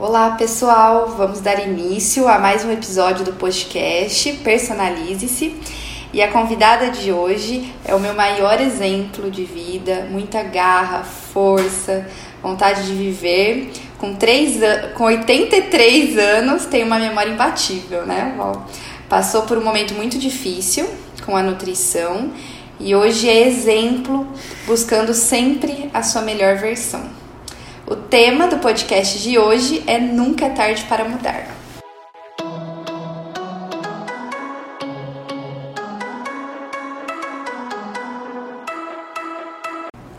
Olá, pessoal! Vamos dar início a mais um episódio do podcast Personalize-se. E a convidada de hoje é o meu maior exemplo de vida, muita garra, força, vontade de viver. Com, três, com 83 anos, tem uma memória imbatível, né, Val? Passou por um momento muito difícil com a nutrição e hoje é exemplo, buscando sempre a sua melhor versão. O tema do podcast de hoje é Nunca é tarde para mudar.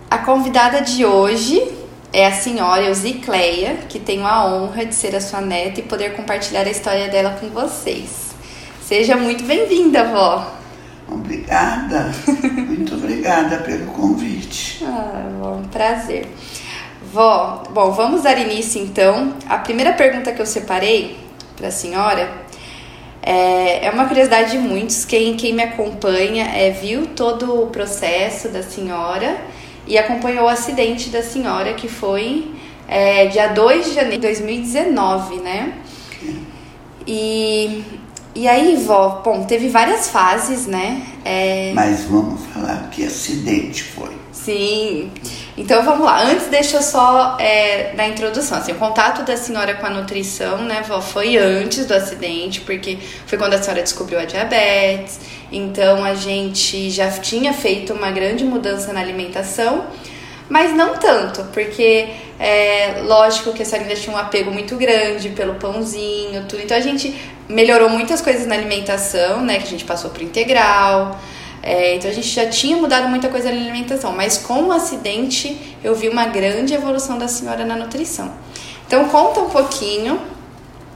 A convidada de hoje é a senhora Eusicleia, que tenho a honra de ser a sua neta e poder compartilhar a história dela com vocês. Seja muito bem-vinda, vó. Obrigada, muito obrigada pelo convite. Ah, bom, prazer. Vó, bom, vamos dar início então. A primeira pergunta que eu separei para a senhora é, é, uma curiosidade de muitos. Quem, quem me acompanha é, viu todo o processo da senhora e acompanhou o acidente da senhora, que foi é, dia 2 de janeiro de 2019, né? E, e aí, vó, bom, teve várias fases, né? É... Mas vamos falar que acidente foi. Sim. Então vamos lá. Antes, deixa eu só é, na introdução. Assim, o contato da senhora com a nutrição, né, vó, foi antes do acidente, porque foi quando a senhora descobriu a diabetes. Então a gente já tinha feito uma grande mudança na alimentação, mas não tanto, porque é lógico que a senhora ainda tinha um apego muito grande pelo pãozinho, tudo. Então a gente melhorou muitas coisas na alimentação, né? Que a gente passou pro integral. É, então a gente já tinha mudado muita coisa na alimentação, mas com o acidente eu vi uma grande evolução da senhora na nutrição. Então conta um pouquinho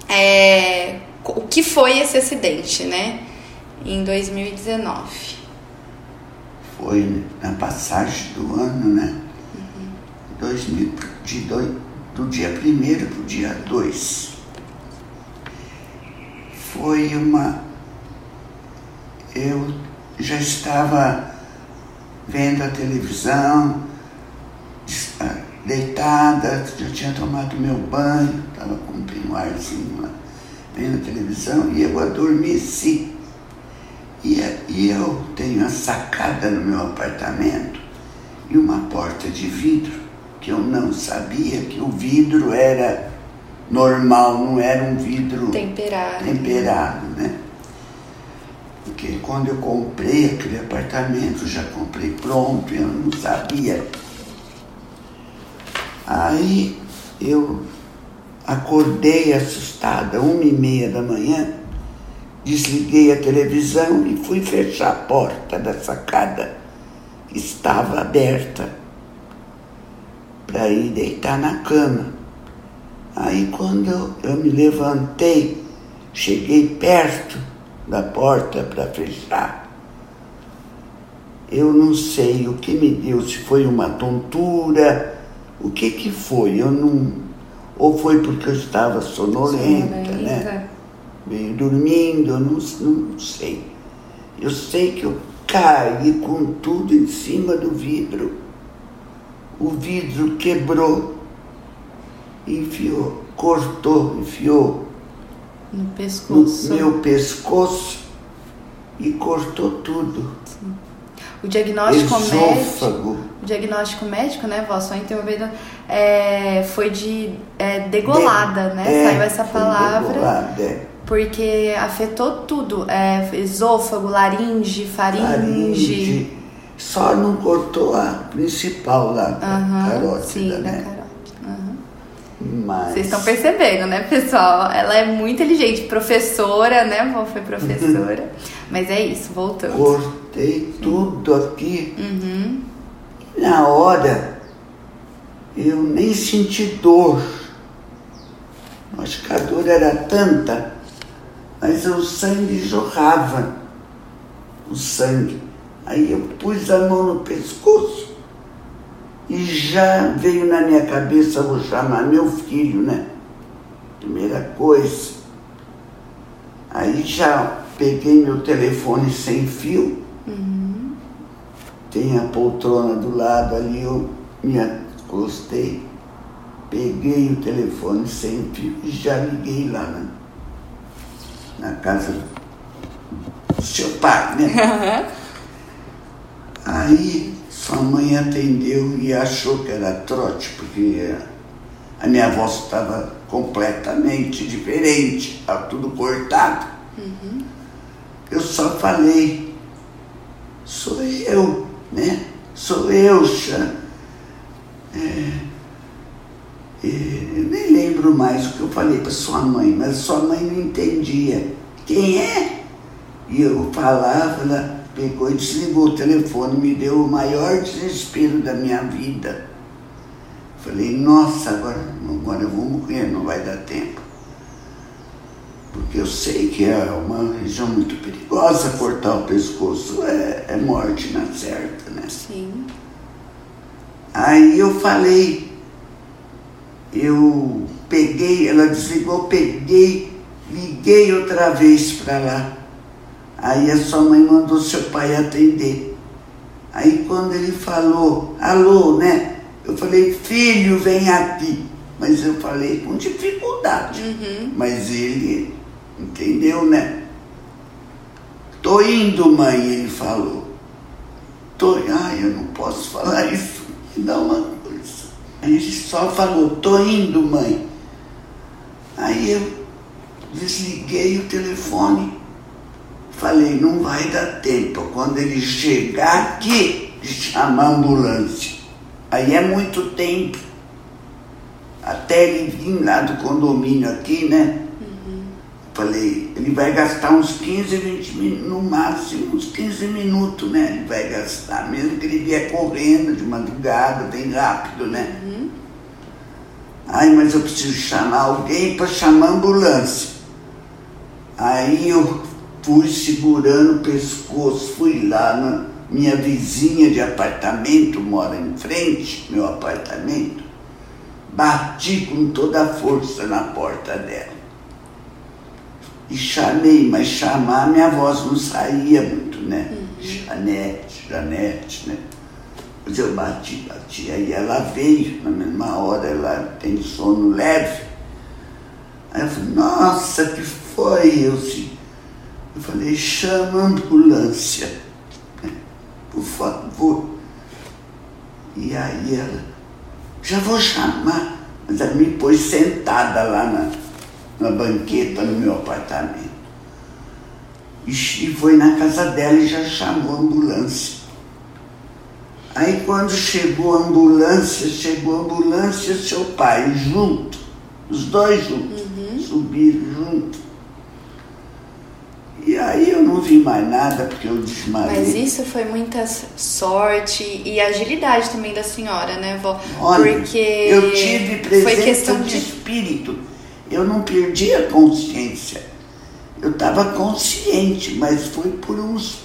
é, o que foi esse acidente, né? Em 2019. Foi na passagem do ano, né? Uhum. 2000, de dois, do dia 1 para o dia 2. Foi uma. Eu já estava vendo a televisão, ah, deitada, já tinha tomado meu banho, estava com um penuarzinho lá, vendo a televisão, e eu adormeci. E, e eu tenho a sacada no meu apartamento e uma porta de vidro, que eu não sabia que o vidro era normal, não era um vidro temperado, temperado né? Porque quando eu comprei aquele apartamento, já comprei pronto, eu não sabia. Aí eu acordei assustada, uma e meia da manhã, desliguei a televisão e fui fechar a porta da sacada, estava aberta, para ir deitar na cama. Aí quando eu me levantei, cheguei perto, da porta para fechar. Eu não sei o que me deu, se foi uma tontura, o que que foi, eu não. Ou foi porque eu estava sonolenta, né? sonolenta. né? Meio dormindo, eu não, não sei. Eu sei que eu caí com tudo em cima do vidro. O vidro quebrou, enfiou, cortou, enfiou no pescoço. No meu pescoço e cortou tudo. Sim. O diagnóstico médico. O diagnóstico médico, né, vó, só interrompendo, é, foi de é, degolada, de, né? É, Saiu essa palavra. Degolada, é. Porque afetou tudo. É, esôfago, laringe, faringe. Laringe. Só não cortou a principal lá, uhum, carótida, sim, né? Mas... Vocês estão percebendo, né, pessoal? Ela é muito inteligente, professora, né? Vó foi professora. Mas é isso, voltando. Cortei tudo aqui. Uhum. Na hora, eu nem senti dor. Acho que a dor era tanta, mas o sangue jorrava. O sangue. Aí eu pus a mão no pescoço e já veio na minha cabeça, vou chamar meu filho, né? Primeira coisa. Aí já peguei meu telefone sem fio. Uhum. Tem a poltrona do lado ali, eu me acostei. peguei o telefone sem fio e já liguei lá na, na casa do seu pai, né? Aí sua mãe atendeu e achou que era trote, porque a minha voz estava completamente diferente, estava tudo cortado. Uhum. Eu só falei, sou eu, né? Sou eu, Xan. É, é, eu nem lembro mais o que eu falei para sua mãe, mas sua mãe não entendia. Quem é? E eu falava, ela pegou e desligou o telefone, me deu o maior desespero da minha vida. Falei, nossa, agora, agora eu vou morrer, não vai dar tempo. Porque eu sei que é uma região muito perigosa, cortar o pescoço é, é morte na certa, né? Sim. Aí eu falei, eu peguei, ela desligou, peguei, liguei outra vez para lá. Aí a sua mãe mandou seu pai atender. Aí quando ele falou, alô, né? Eu falei, filho, vem aqui. Mas eu falei com dificuldade. Uhum. Mas ele entendeu, né? Tô indo, mãe, ele falou. Tô, ai, eu não posso falar isso, me dá uma coisa. Aí ele só falou, tô indo, mãe. Aí eu desliguei o telefone Falei, não vai dar tempo. Quando ele chegar aqui, chamar a ambulância. Aí é muito tempo. Até ele vir lá do condomínio aqui, né? Uhum. Falei, ele vai gastar uns 15, 20 minutos, no máximo uns 15 minutos, né? Ele vai gastar, mesmo que ele vier correndo de madrugada, bem rápido, né? Uhum. Ai, mas eu preciso chamar alguém para chamar a ambulância. Aí eu fui segurando o pescoço, fui lá na minha vizinha de apartamento, mora em frente, meu apartamento, bati com toda a força na porta dela. E chamei, mas chamar minha voz não saía muito, né? Uhum. Janete, Janete, né? Mas eu bati, bati. Aí ela veio, na mesma hora ela tem sono leve. Aí eu falei, nossa, que foi? Eu disse, eu falei, chama a ambulância, né? por favor. E aí ela, já vou chamar. Mas ela me pôs sentada lá na, na banqueta no meu apartamento. E foi na casa dela e já chamou a ambulância. Aí quando chegou a ambulância, chegou a ambulância e seu pai junto, os dois juntos, uhum. subiram junto. Aí eu não vi mais nada porque eu desmaiei. Mas isso foi muita sorte e agilidade também da senhora, né, vó? Olha, Porque eu tive presença de de espírito. Eu não perdi a consciência. Eu estava consciente, mas foi por uns,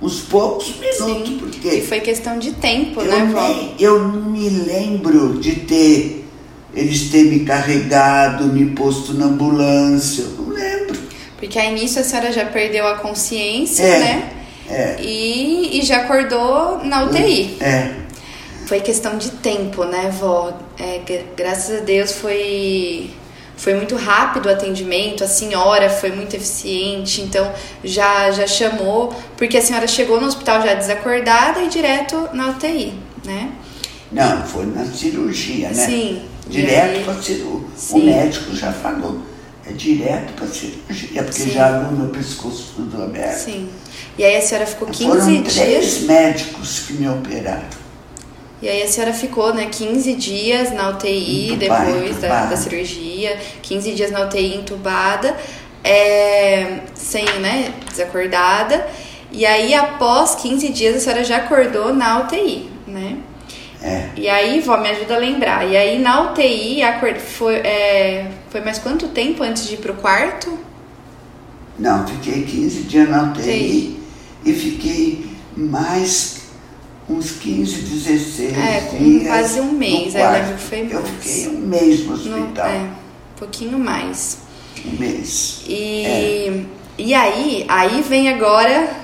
uns poucos minutos. Sim. Porque E foi questão de tempo, eu, né, vó? nem, eu não me lembro de ter eles ter me carregado, me posto na ambulância. Eu não lembro. Porque aí nisso a senhora já perdeu a consciência, É. né? É. E, e já acordou na UTI. É. Foi questão de tempo, né, vó? É, gra- graças a Deus foi, foi muito rápido o atendimento, a senhora foi muito eficiente, então já, já chamou, porque a senhora chegou no hospital já desacordada e direto na UTI, né? Não, foi na cirurgia, né? Sim. Direto para cirurgia. O médico já falou. É direto para cirurgia, porque Sim. já viu meu pescoço tudo aberto. Sim. E aí a senhora ficou 15 Foram dias. três médicos que me operaram. E aí a senhora ficou, né, 15 dias na UTI Entubada, depois da, entubada. da cirurgia, 15 dias na UTI entubada, é, sem, né, desacordada. E aí após 15 dias a senhora já acordou na UTI, né? É. E aí, vó, me ajuda a lembrar. E aí na UTI foi, é, foi mais quanto tempo antes de ir pro quarto? Não, fiquei 15 dias na UTI Sim. e fiquei mais uns 15, 16 É, dias. quase um no mês, eu quarto. lembro que foi Eu mais. fiquei um mês no No, hospital. é, um pouquinho mais. Um mês. E, e aí, aí vem agora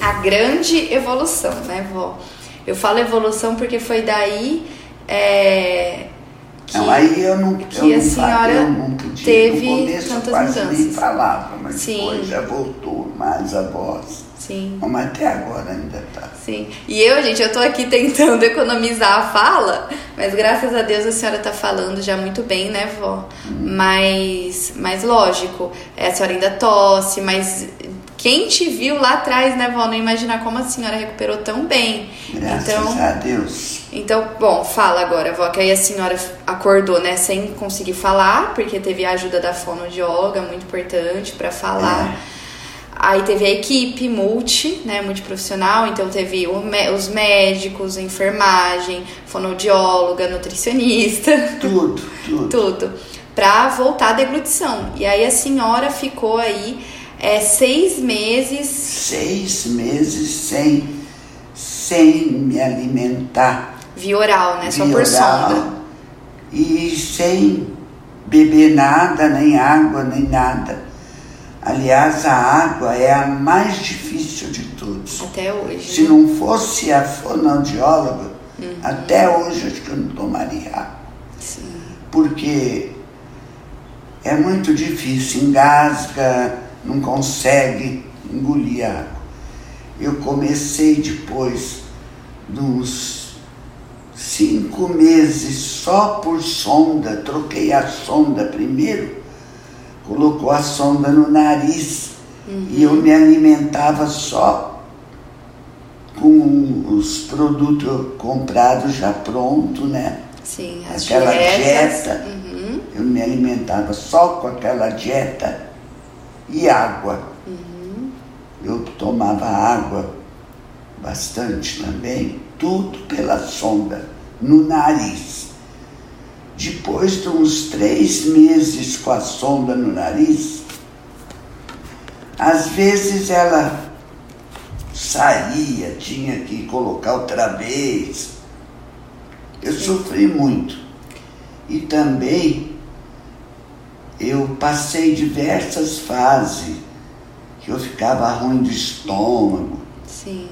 a grande evolução, né, vó? Eu falo evolução porque foi daí é, que, não, aí eu não, que eu a não, senhora eu não podia. teve no começo tantas quase mudanças. nem falava, mas Sim. depois já voltou mais a voz. Sim. Mas até agora ainda tá. Sim. E eu, gente, eu tô aqui tentando economizar a fala, mas graças a Deus a senhora tá falando já muito bem, né, vó? Mas, mas lógico, a senhora ainda tosse, mas quem te viu lá atrás, né, vó, não imagina como a senhora recuperou tão bem. Graças então, a Deus. então, bom, fala agora, vó, que aí a senhora acordou, né, sem conseguir falar, porque teve a ajuda da fonoaudióloga, muito importante para falar. Aí teve a equipe multi, né, multiprofissional, então teve os médicos, enfermagem, fonoaudióloga, nutricionista, Tudo, tudo. tudo, pra voltar à deglutição. E aí a senhora ficou aí é, seis meses, Seis meses sem, sem me alimentar. via oral, né, só via por oral, sonda. E sem beber nada, nem água, nem nada. Aliás, a água é a mais difícil de todos. Até hoje. Se né? não fosse a fonoaudióloga, Uhum. até hoje acho que eu não tomaria água. Sim. Porque é muito difícil, engasga, não consegue engolir água. Eu comecei depois dos cinco meses só por sonda, troquei a sonda primeiro, colocou a sonda no nariz e eu me alimentava só com os produtos comprados já pronto, né? Sim, as Aquela dietas. dieta. Uhum. Eu me alimentava só com aquela dieta e água. Eu tomava água bastante também, tudo pela sonda, no nariz. Depois de uns três meses com a sonda no nariz, às vezes ela saía, tinha que colocar outra vez. Eu sofri muito. E também eu passei diversas fases que eu ficava ruim de estômago. Sim.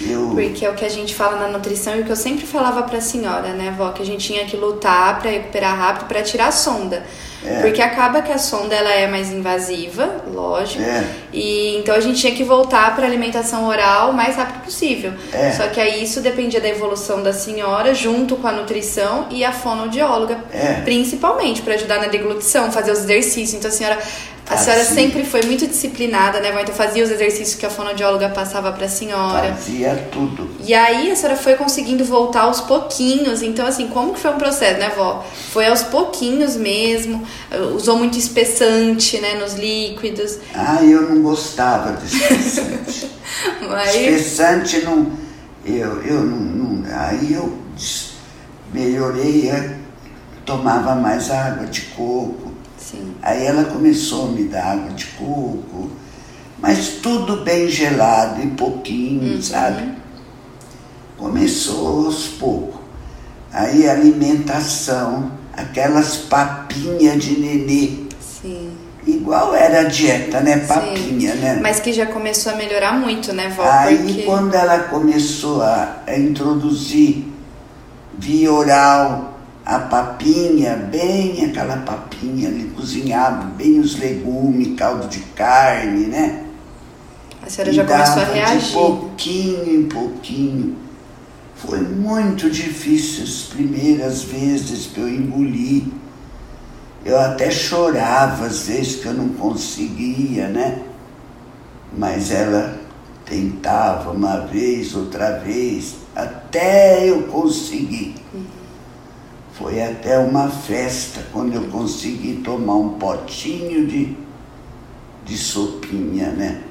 Eu, Porque é o que a gente fala na nutrição e o que eu sempre falava pra senhora, né, vó? Que a gente tinha que lutar pra recuperar rápido, pra tirar a sonda. É. Porque acaba que a sonda ela é mais invasiva, lógico. É. E então a gente tinha que voltar pra alimentação oral o mais rápido possível. É. Só que aí isso dependia da evolução da senhora, junto com a nutrição e a fonoaudióloga, É. principalmente pra ajudar na deglutição, fazer os exercícios. Então a senhora a Ah, senhora sim. sempre foi muito disciplinada, né, vó? Então fazia os exercícios que a fonoaudióloga passava pra senhora. fazia tudo. E aí a senhora foi conseguindo voltar aos pouquinhos. Então, assim, como que foi um processo, né, vó? Foi aos pouquinhos mesmo. Usou muito espessante, né, nos líquidos. Ah, eu não gostava de espessante. Mas, espessante não. Eu, eu não, não- Aí eu melhorei, eu tomava mais água de coco. Sim, Aí ela começou a me dar água de coco, mas tudo bem gelado e pouquinho, sabe? Começou aos poucos. Aí alimentação, aquelas papinhas de nenê, sim. igual era a dieta, né? Papinha, sim. né? Mas que já começou a melhorar muito, né, vó? Aí Porque... quando ela começou a, a introduzir via oral a papinha, bem aquela papinha, ele cozinhava bem os legumes, caldo de carne, né? A senhora E já começou a dava De reagir. pouquinho em pouquinho. Foi muito difícil as primeiras vezes que eu engoli. Eu até chorava às vezes que eu não conseguia, né? Mas ela tentava uma vez, outra vez, até eu conseguir. Foi até uma festa quando eu consegui tomar um potinho de, de sopinha, né?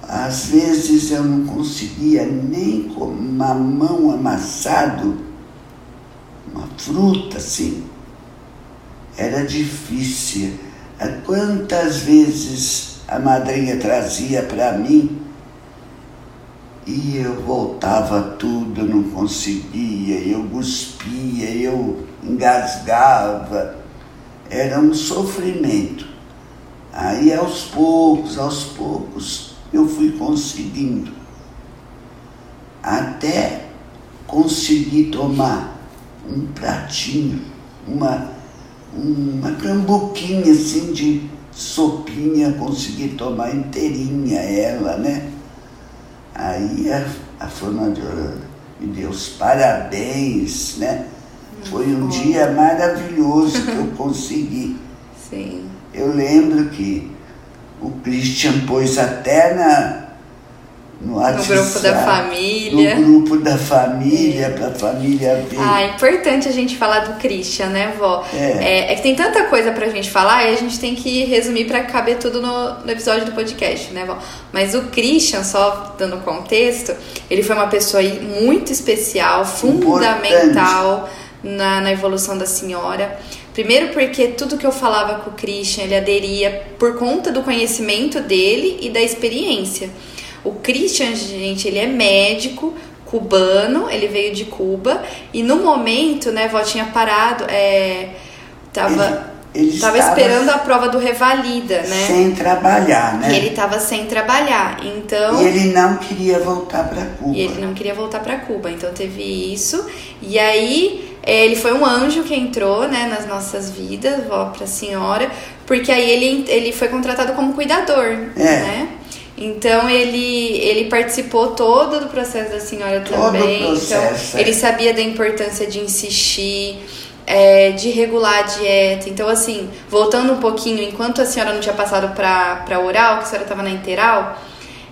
Às vezes eu não conseguia nem com mamão amassado, uma fruta assim. Era difícil. Quantas vezes a madrinha trazia para mim e eu voltava tudo, não conseguia, eu cuspia, eu engasgava. Era um sofrimento. Aí aos poucos, aos poucos, eu fui conseguindo. Até conseguir tomar um pratinho, uma, uma cambuquinha assim de sopinha, consegui tomar inteirinha ela, né? Aí a, a fonoaudióloga me deu os parabéns, né? Foi um dia maravilhoso que eu consegui. Sim. Eu lembro que o Christian pôs até na, no, no grupo da família. No grupo da família, é. para a família ver. Ah, é importante a gente falar do Christian, né, vó? É. é, é que tem tanta coisa pra gente falar e a gente tem que resumir para caber tudo no, no, episódio do podcast, né, vó? Mas o Christian, só dando contexto, ele foi uma pessoa muito especial, fundamental na, na evolução da senhora. Primeiro porque tudo que eu falava com o Christian, ele aderia por conta do conhecimento dele e da experiência. O Christian, gente, ele é médico cubano, ele veio de Cuba e no momento, né, vó tinha parado, é, tava ele, ele tava esperando a prova do revalida, né? Sem trabalhar, né? E ele tava sem trabalhar, então. E ele não queria voltar para Cuba. E ele não queria voltar para Cuba, então teve isso. E aí é, ele foi um anjo que entrou, né, nas nossas vidas, vó para a senhora, porque aí ele, ele foi contratado como cuidador, é. né? Então ele, ele participou todo do processo da senhora todo também. Processo, então é. ele sabia da importância de insistir, é, de regular a dieta. Então, assim, voltando um pouquinho, enquanto a senhora não tinha passado para oral, que a senhora estava na interal,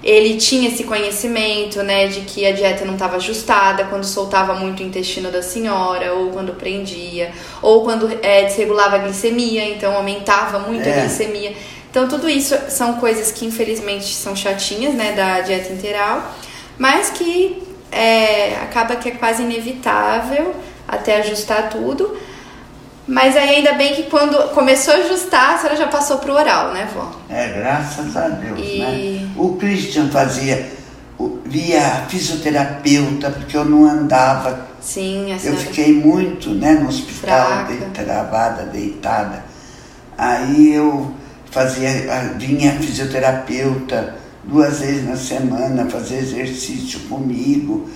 ele tinha esse conhecimento, né, de que a dieta não estava ajustada quando soltava muito o intestino da senhora, ou quando prendia, ou quando é, desregulava a glicemia, então aumentava muito é. a glicemia. Então, tudo isso são coisas que infelizmente são chatinhas, né, da dieta integral, mas que é, acaba que é quase inevitável até ajustar tudo. Mas aí ainda bem que quando começou a ajustar, a senhora já passou pro oral, né, vó? É, graças a Deus, e... né? O Christian fazia, via fisioterapeuta, porque eu não andava. Sim, a senhora... Eu fiquei muito, né, no hospital, de, travada, deitada. Aí eu fazia, vinha fisioterapeuta duas vezes na semana fazer exercício comigo.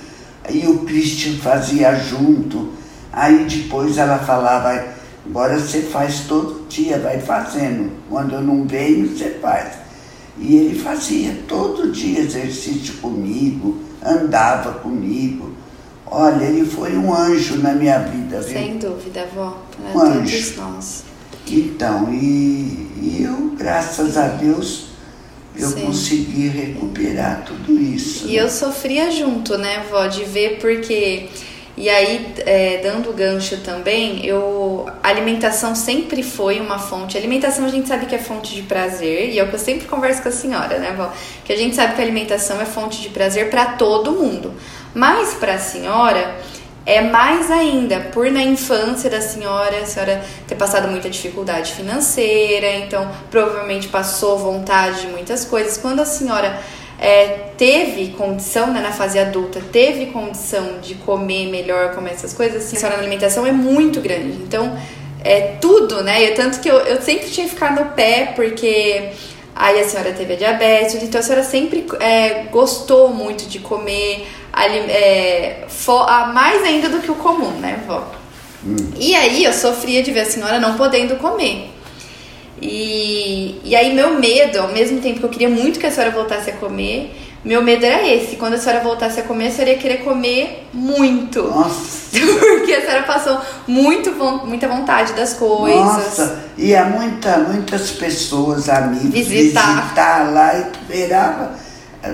Aí o Christian fazia junto. Aí depois ela falava, agora você faz todo dia, vai fazendo. Quando eu não venho, você faz. E ele fazia todo dia exercício comigo, andava comigo. Olha, ele foi um anjo na minha vida, viu? Sem dúvida, avó. Para um todos anjo. nós. Então, e, e eu, graças a Deus, eu Sim. consegui recuperar tudo isso. E né? eu sofria junto, né, vó, de ver porque. E aí, é, dando gancho também, eu a alimentação sempre foi uma fonte. A alimentação a gente sabe que é fonte de prazer, e é o que eu sempre converso com a senhora, né, vó? Que a gente sabe que a alimentação é fonte de prazer para todo mundo. Mas para a senhora, é mais ainda por na infância da senhora, a senhora ter passado muita dificuldade financeira, então provavelmente passou vontade de muitas coisas. Quando a senhora é, teve condição, né, na fase adulta, teve condição de comer melhor, comer essas coisas, assim, a senhora na alimentação é muito grande. Então, é tudo, né? E tanto que eu, eu sempre tinha que ficar no pé, porque aí a senhora teve a diabetes, então a senhora sempre é, gostou muito de comer é, mais ainda do que o comum, né, vó? Hum. E aí eu sofria de ver a senhora não podendo comer. E, e aí meu medo, ao mesmo tempo que eu queria muito que a senhora voltasse a comer, meu medo era esse. Quando a senhora voltasse a comer, a senhora ia querer comer muito. Nossa. Porque a senhora passou muito, muita vontade das coisas. Nossa, ia muita, muitas pessoas, amigos, visitar, visitar lá e esperava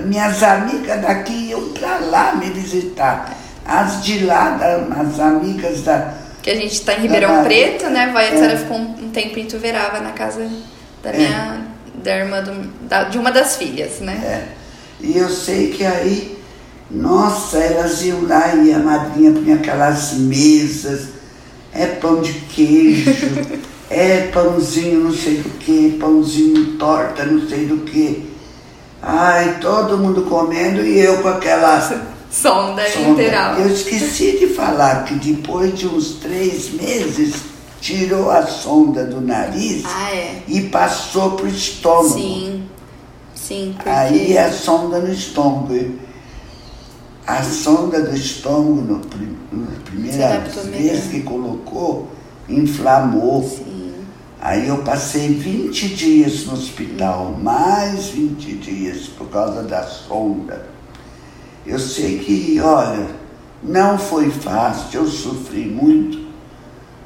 minhas amigas daqui iam para lá me visitar. As de lá, as amigas da. Que a gente está em Ribeirão da, Preto, né? Vai, a senhora é. ficou um, um tempo em Tuverava, na casa da é. minha. É. Da irmã do, da, de uma das filhas, né? É. E eu sei que aí, nossa, elas iam lá e a madrinha punha aquelas mesas, é pão de queijo, é pãozinho não sei do que, pãozinho torta não sei do que. Ai, todo mundo comendo e eu com aquela sonda, sonda. integral. Eu esqueci de falar que depois de uns três meses tirou a sonda do nariz ah, é. e passou para o estômago. Sim, sim. Porque... Aí a sonda no estômago. A sonda do estômago no, no primeira vez que colocou, inflamou. Sim. Aí eu passei 20 dias no hospital, mais 20 dias por causa da sonda. Eu sei que, olha, não foi fácil, eu sofri muito,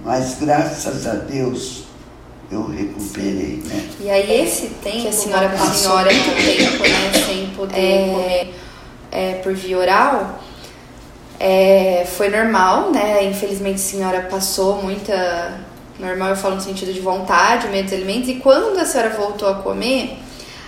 mas graças a Deus eu recuperei, né? E aí esse tempo que a senhora passou, a senhora muito tempo, né, sem poder é, comer é, por via oral, é, foi normal, né? Infelizmente a senhora passou muita normal, eu falo no sentido de vontade, medo dos alimentos, e quando a senhora voltou a comer,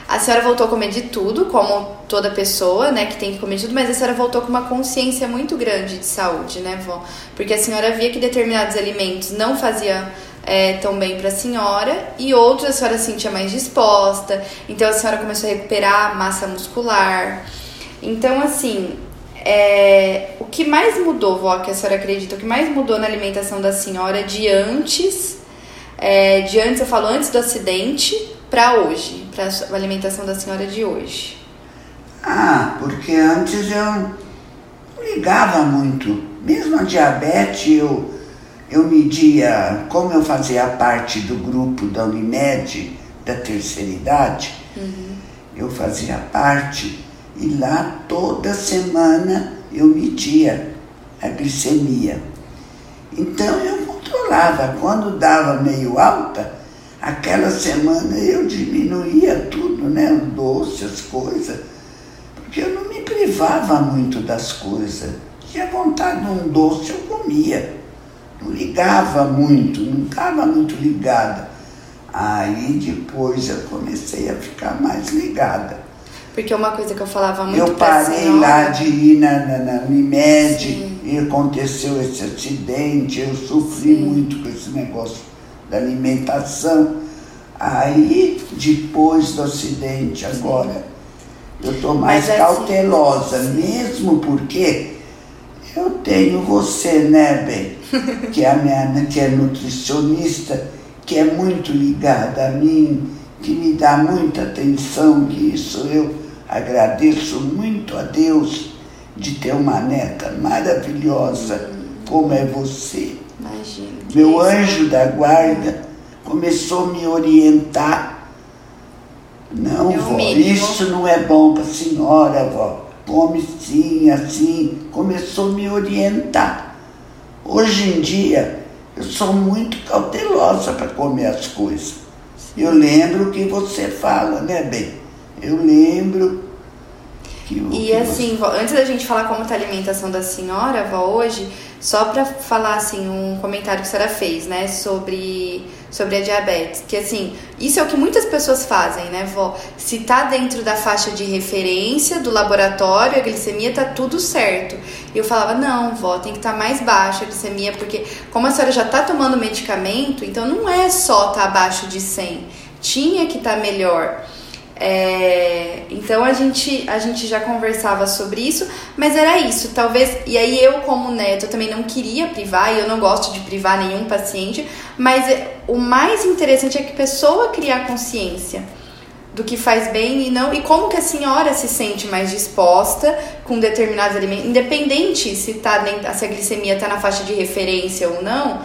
a senhora voltou a comer de tudo, como toda pessoa, né, que tem que comer de tudo, mas a senhora voltou com uma consciência muito grande de saúde, né, vó? Porque a senhora via que determinados alimentos não faziam é, tão bem para a senhora e outros a senhora se sentia mais disposta, então a senhora começou a recuperar massa muscular. Então, assim, é, o que mais mudou, vó, que a senhora acredita, o que mais mudou na alimentação da senhora de antes, é, de antes, eu falo antes do acidente, para hoje, para a alimentação da senhora de hoje? Ah, porque antes eu ligava muito. Mesmo a diabetes, eu, eu media, como eu fazia parte do grupo da Unimed, da terceira idade, uhum. eu fazia parte e lá toda semana eu media a glicemia. Então eu controlava. Quando dava meio alta, aquela semana eu diminuía tudo, né? O doce, as coisas. Porque eu não me privava muito das coisas. Tinha vontade de um doce, eu comia. Não ligava muito, não estava muito ligada. Aí depois eu comecei a ficar mais ligada. Porque uma coisa que eu falava muito Eu parei lá de ir na, na, na Unimed e aconteceu esse acidente, eu sofri Sim. muito com esse negócio da alimentação. Aí, depois do acidente, agora, eu estou mais Mas, cautelosa, assim, mesmo porque eu tenho você, né, Bem? Que é, a minha, que é nutricionista, que é muito ligada a mim, que me dá muita atenção, que isso eu Agradeço muito a Deus de ter uma neta maravilhosa como é você. Imagina. Meu anjo da guarda começou a me orientar. Não, vó, isso não é bom para a senhora, vó. Come sim, assim. Começou a me orientar. Hoje em dia, eu sou muito cautelosa para comer as coisas. Eu lembro o que você fala, né, bem? Eu lembro que o. E assim, você... antes da gente falar como está a alimentação da senhora, vó, hoje, só para falar assim, um comentário que a senhora fez, né, sobre, sobre a diabetes. Que assim, isso é o que muitas pessoas fazem, né, vó? Se tá dentro da faixa de referência do laboratório, a glicemia tá tudo certo. E eu falava, não, vó, tem que estar tá mais baixa a glicemia, porque como a senhora já tá tomando medicamento, então não é só tá abaixo de 100. Tinha que estar tá melhor. É, então a gente, a gente já conversava sobre isso, mas era isso, talvez. E aí eu, como neto, também não queria privar, e eu não gosto de privar nenhum paciente, mas é, o mais interessante é que a pessoa criar consciência do que faz bem e não e como que a senhora se sente mais disposta com determinados alimentos, independente se tá se a glicemia está na faixa de referência ou não,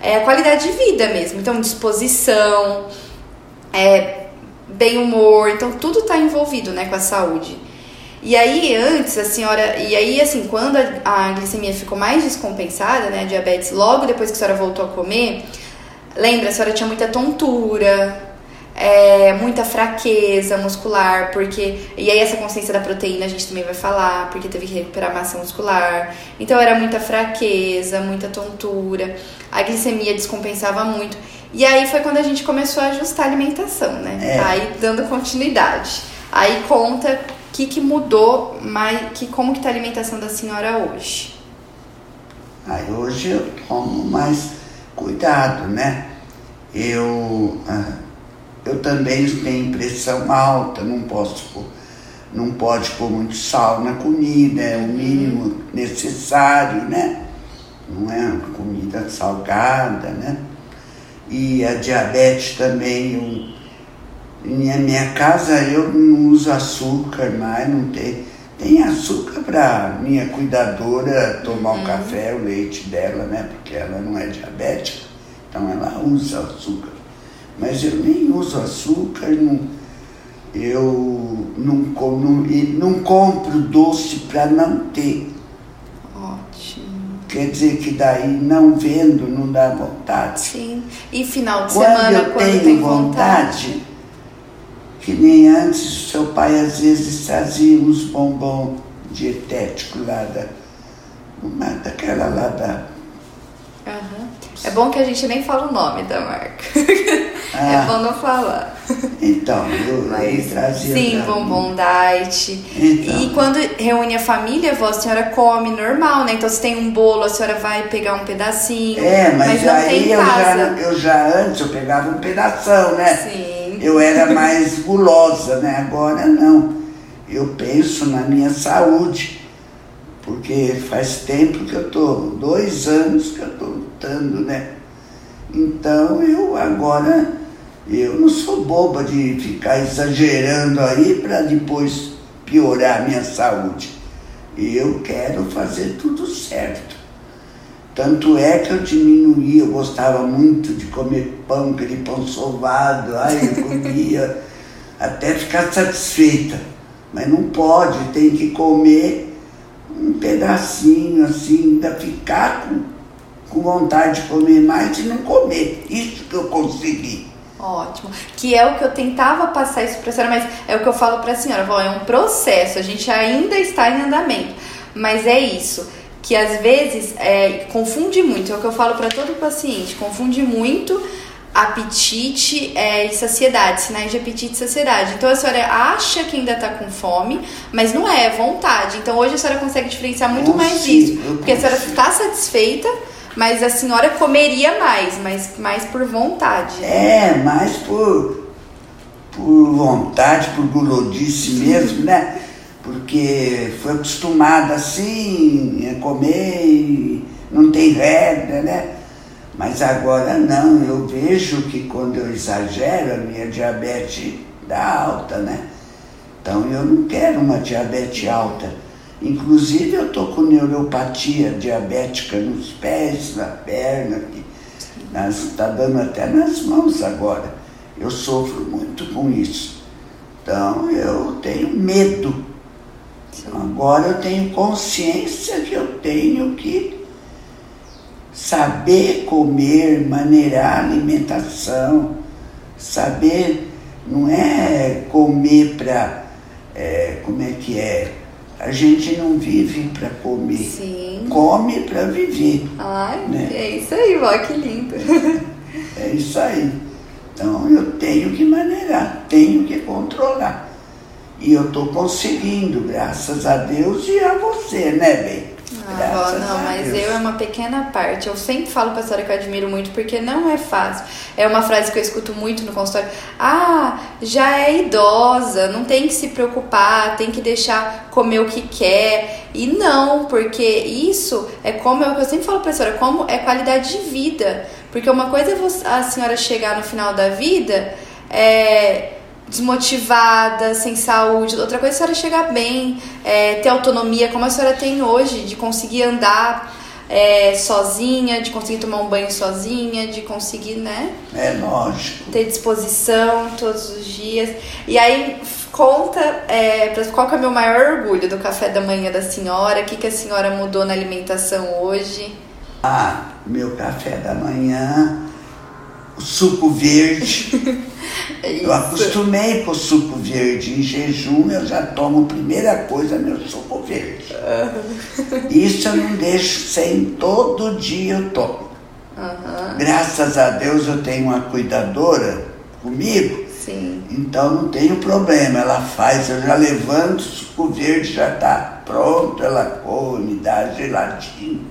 é a qualidade de vida mesmo. Então disposição, é, bem humor, então tudo está envolvido, né, com a saúde. E aí antes a senhora, e aí assim, quando a, a, glicemia ficou mais descompensada, né, a diabetes, logo depois que a senhora voltou a comer, lembra, a senhora tinha muita tontura, é, muita fraqueza muscular, porque. E aí essa consciência da proteína a gente também vai falar, porque teve que recuperar massa muscular. Então era muita fraqueza, muita tontura. A glicemia descompensava muito. E aí foi quando a gente começou a ajustar a alimentação, né? É. Aí dando continuidade. Aí conta o que, que mudou, mais, que, como que tá a alimentação da senhora hoje. Aí hoje eu tomo mais cuidado, né? Eu, ah, eu também tenho pressão alta, não posso pôr, não pode pôr muito sal na comida, é o mínimo necessário, né? Não é comida salgada, né? E a diabetes também. Eu, em minha casa eu não uso açúcar mais, não tem. Tem açúcar para minha cuidadora tomar o café, o leite dela, né? Porque ela não é diabética, então ela usa açúcar. Mas eu nem uso açúcar, não, eu não, não, não compro doce para não ter. Quer dizer que daí não vendo não dá vontade. Sim. E final de Quando semana, eu quando tenho tem vontade, que nem antes o seu pai às vezes trazia uns bombom dietéticos lá da, uma, daquela lá da. Aham. É bom que a gente nem fala o nome da marca. É Ah. bom não falar. Então, eu Mas, trazia. sim, pra mim. bombom diet. Então. E quando reúne a família, avó, a senhora come normal, né? Então se tem um bolo, a senhora vai pegar um pedacinho. É, mas, não aí tem em eu já, casa. eu já antes eu pegava um pedação, né? Sim. Eu era mais gulosa, né? Agora não. Eu penso na minha saúde, porque faz tempo que eu tô, dois anos que eu tô lutando, né? Então eu agora eu não sou boba de ficar exagerando aí para depois piorar a minha saúde. Eu quero fazer tudo certo. Tanto é que eu diminuí, eu gostava muito de comer pão, aquele pão sovado, ai, eu comia até ficar satisfeita. Mas não pode, tem que comer um pedacinho assim, ainda ficar com, com vontade de comer mais e não comer. Isso que eu consegui. Ótimo. Que é o que eu tentava passar isso pra senhora, mas é o que eu falo pra senhora, vó, é um processo, a gente ainda está em andamento. Mas é isso, que às vezes é, confunde muito, é o que eu falo pra todo paciente, confunde muito apetite é, e saciedade, sinais de apetite e saciedade. Então a senhora acha que ainda tá com fome, mas não é, é vontade. Então hoje a senhora consegue diferenciar muito mais Consigo, eu porque a senhora está satisfeita, mas a senhora comeria mais, mas mais por vontade. É, mais por, por vontade, por gulodice mesmo, né? Porque foi acostumada assim a comer e não tem regra, né? Mas agora não, eu vejo que quando eu exagero, a minha diabetes dá alta, né? Então eu não quero uma diabetes alta. Inclusive eu tô com neuropatia diabética nos pés, na perna, que está dando até nas mãos agora. Eu sofro muito com isso. Então eu tenho medo. Então, agora eu tenho consciência que eu tenho que saber comer, maneirar a alimentação, saber, não é comer para, como é que é? A gente não vive para comer, Sim. come para viver. Ai, Né? é isso aí, vó, que lindo. É isso aí. Então eu tenho que maneirar, tenho que controlar. E eu estou conseguindo, graças a Deus e a você, né, bem? Ah, não, mas Deus. eu é uma pequena parte. Eu sempre falo pra senhora que eu admiro muito, porque não é fácil. É uma frase que eu escuto muito no consultório. Ah, já é idosa, não tem que se preocupar, tem que deixar comer o que quer. E não, porque isso é como é o que eu sempre falo pra senhora, como é qualidade de vida. Porque uma coisa é você- a senhora chegar no final da vida é, desmotivada, sem saúde. Outra coisa é a senhora chegar bem, é, ter autonomia, como a senhora tem hoje, de conseguir andar é, sozinha, de conseguir tomar um banho sozinha, de conseguir, né? É lógico. ter disposição todos os dias. E aí conta é, qual que é o meu maior orgulho do café da manhã da senhora, o que, que a senhora mudou na alimentação hoje. Ah, meu café da manhã, o suco verde. É Eu acostumei com o suco verde. Em jejum eu já tomo, primeira coisa, meu suco verde. Isso eu não deixo sem, todo dia eu tomo. Aham, Graças a Deus eu tenho uma cuidadora comigo, sim. então não tenho problema. Ela faz, eu já levanto, o suco verde já está pronto, ela come, dá geladinho.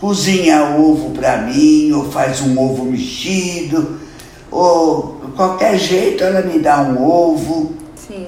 Cozinha ovo para mim, ou faz um ovo mexido, ou qualquer jeito ela me dá um ovo. Sim.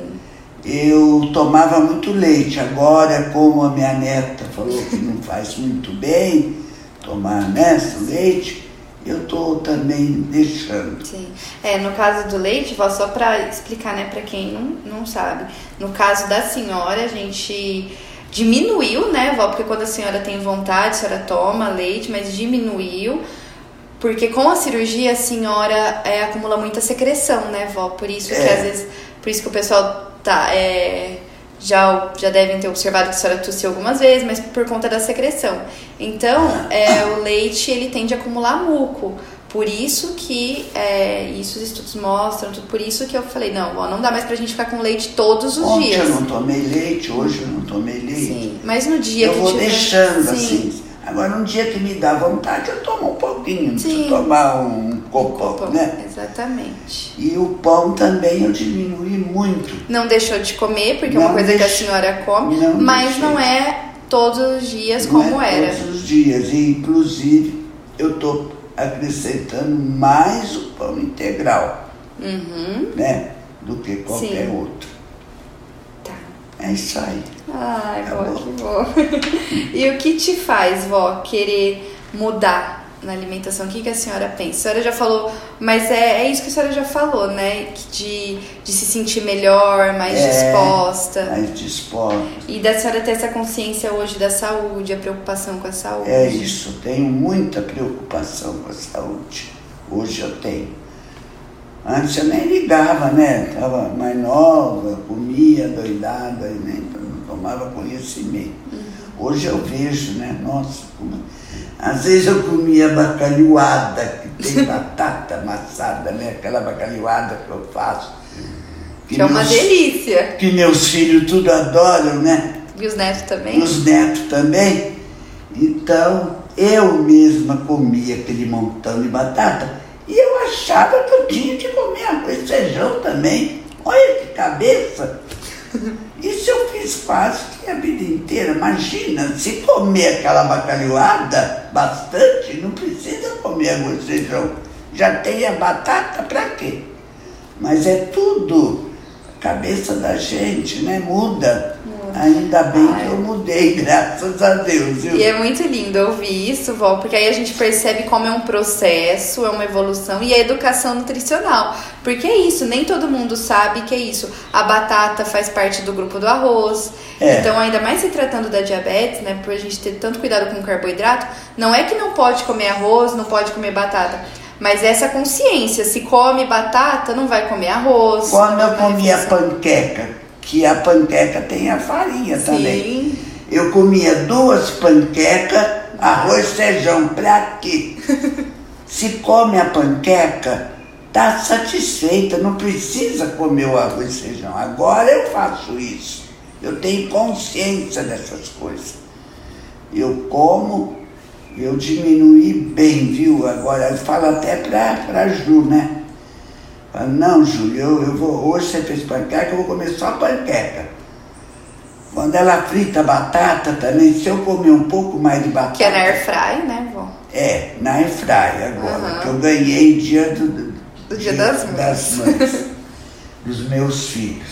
Eu tomava muito leite, agora como a minha neta falou que não faz muito bem tomar né, esse leite, eu estou também deixando. Sim. É, no caso do leite, vó, só para explicar, né, para quem não, não sabe. No caso da senhora, a gente diminuiu, né, vó, porque quando a senhora tem vontade, a senhora toma leite, mas diminuiu. Porque com a cirurgia a senhora é, acumula muita secreção, né, vó? Por isso que É. às vezes, por isso que o pessoal tá, é, já, já devem ter observado que a senhora tossiu algumas vezes, mas por conta da secreção. Então, é, o leite ele tende a acumular muco. Por isso que é, isso os estudos mostram, por isso que eu falei, não, ó, não dá mais pra gente ficar com leite todos os Ontem dias. eu não tomei leite, hoje eu não tomei leite. Sim, mas no dia eu que vou tiver... deixando Sim. assim. Agora, um dia que me dá vontade, eu tomo um pouquinho. Não Sim. tomar um copão, Pão, né? Exatamente. E o pão também eu diminui muito. Não deixou de comer, porque é Não uma coisa que a senhora come, Não mas deixei. não é todos os dias Não como é era. Todos os dias. E, inclusive, eu estou acrescentando mais o pão integral, Uhum. né? Do que qualquer Sim. outro. Tá. É isso aí. Ai, vó, que bom. e o que te faz, vó, querer mudar na alimentação? O que, que a senhora pensa? A senhora já falou, mas é, é isso que a senhora já falou, né? De, de se sentir melhor, mais É. disposta. Mais disposto. E da senhora ter essa consciência hoje da saúde, a preocupação com a saúde. É isso, tenho muita preocupação com a saúde. Hoje eu tenho. Antes eu nem ligava, né? Estava mais nova, comia doidada, nem tomava conhecimento. Hoje eu vejo, né? Nossa, como... às vezes eu comia bacalhoada, que tem batata amassada, né? Aquela bacalhoada que eu faço. Que é uma meus- delícia. Que meus filhos tudo adoram, né? E os netos também? E os netos também. Então, eu mesma comia aquele montão de batata e eu achava que eu tinha que comer arroz e feijão também. Olha que cabeça! Isso eu fiz quase que a vida inteira. Imagina, se comer aquela bacalhoada bastante, não precisa comer arroz e feijão. Já tem a batata para quê? Mas é tudo. A cabeça da gente, né? Muda. Ainda bem que eu mudei, graças a Deus. Viu? E é muito lindo ouvir isso, Vó, porque aí a gente percebe como é um processo, é uma evolução e a educação nutricional. Porque é isso, nem todo mundo sabe que é isso. A batata faz parte do grupo do arroz. É. Então, ainda mais se tratando da diabetes, né, por a gente ter tanto cuidado com o carboidrato, não é que não pode comer arroz, não pode comer batata. Mas essa consciência, se come batata, não vai comer arroz. Quando eu comia panqueca, que a panqueca tem a farinha também. Sim. Eu comia duas panquecas, arroz e feijão. Pra quê? Se come a panqueca, tá satisfeita, não precisa comer o arroz e feijão. Agora eu faço isso. Eu tenho consciência dessas coisas. Eu como, eu diminuí bem, viu? Agora eu falo até pra, pra Ju, né? Falo, não, Ju, eu, eu vou, hoje você fez panqueca, eu vou comer só panqueca. Quando ela frita batata também, se eu comer um pouco mais de batata. Que é na air fry, né, Vó? É, na airfryer agora, Aham. que eu ganhei dia do, Do Dia das Mães. mães, dos meus filhos.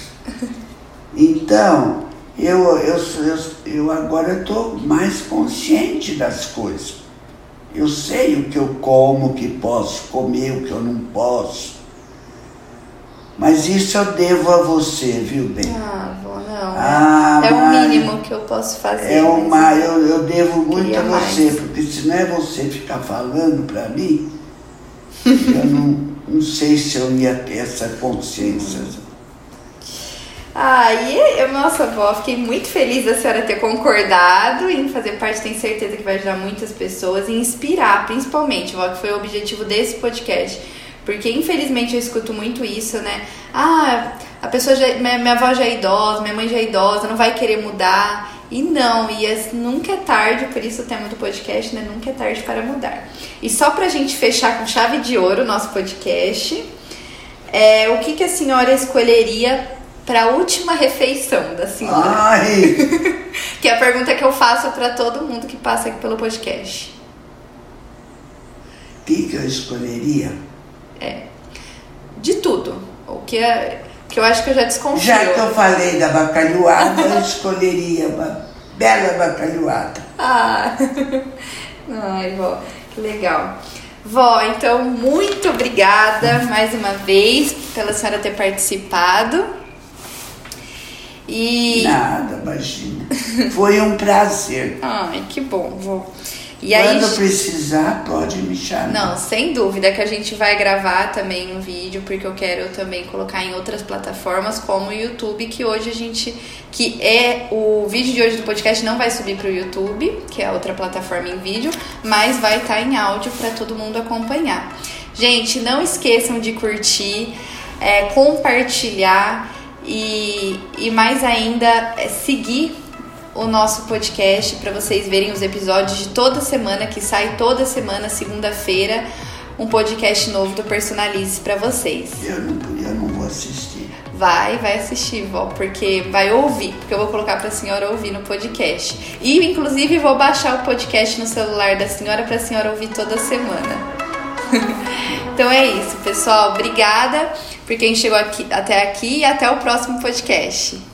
Então, eu, eu, eu, eu agora estou mais consciente das coisas. Eu sei o que eu como, o que posso comer, o que eu não posso. Mas isso eu devo a você, viu, bem? Ah, Vó, não. Ah, é o mínimo que eu posso fazer. É uma, eu, eu devo muito a você, mais. porque se não é você ficar falando para mim, eu não, não sei se eu ia ter essa consciência. Ah, e eu, nossa avó, fiquei muito feliz da senhora ter concordado em fazer parte, tenho certeza que vai ajudar muitas pessoas e inspirar, principalmente, vó, que foi o objetivo desse podcast. Porque infelizmente eu escuto muito isso, né? Ah, a pessoa já, minha, minha avó já é idosa, minha mãe já é idosa, não vai querer mudar. E não, e as- nunca é tarde, por isso o tema do podcast, né? Nunca é tarde para mudar. E só pra gente fechar com chave de ouro o nosso podcast, é, o que, que a senhora escolheria para a última refeição da senhora? Ai, Que é a pergunta que eu faço para todo mundo que passa aqui pelo podcast. o que, que eu escolheria? De tudo. O que é. Que eu acho que eu já desconfio. Já que eu falei da bacalhoada, eu escolheria uma bela bacalhoada. Ah! Ai, vó, que legal. Vó, então muito obrigada mais uma vez pela senhora ter participado. E... Nada, imagina. Foi um prazer. Ai, que bom, vó. E Quando aí, precisar, pode me chamar. Não, sem dúvida que a gente vai gravar também um vídeo, porque eu quero também colocar em outras plataformas, como o YouTube, que hoje a gente. que é. O vídeo de hoje do podcast não vai subir para o YouTube, que é outra plataforma em vídeo, mas vai estar tá em áudio para todo mundo acompanhar. Gente, não esqueçam de curtir, é, compartilhar e, e mais ainda é, seguir o nosso podcast para vocês verem os episódios de toda semana, que sai toda semana, segunda-feira, um podcast novo do Personalize para vocês. Eu não, eu não vou assistir. Vai, vai assistir, vó, porque vai ouvir, porque eu vou colocar para a senhora ouvir no podcast. E, inclusive, vou baixar o podcast no celular da senhora para a senhora ouvir toda semana. então é isso, pessoal. Obrigada por quem chegou aqui, até aqui e até o próximo podcast.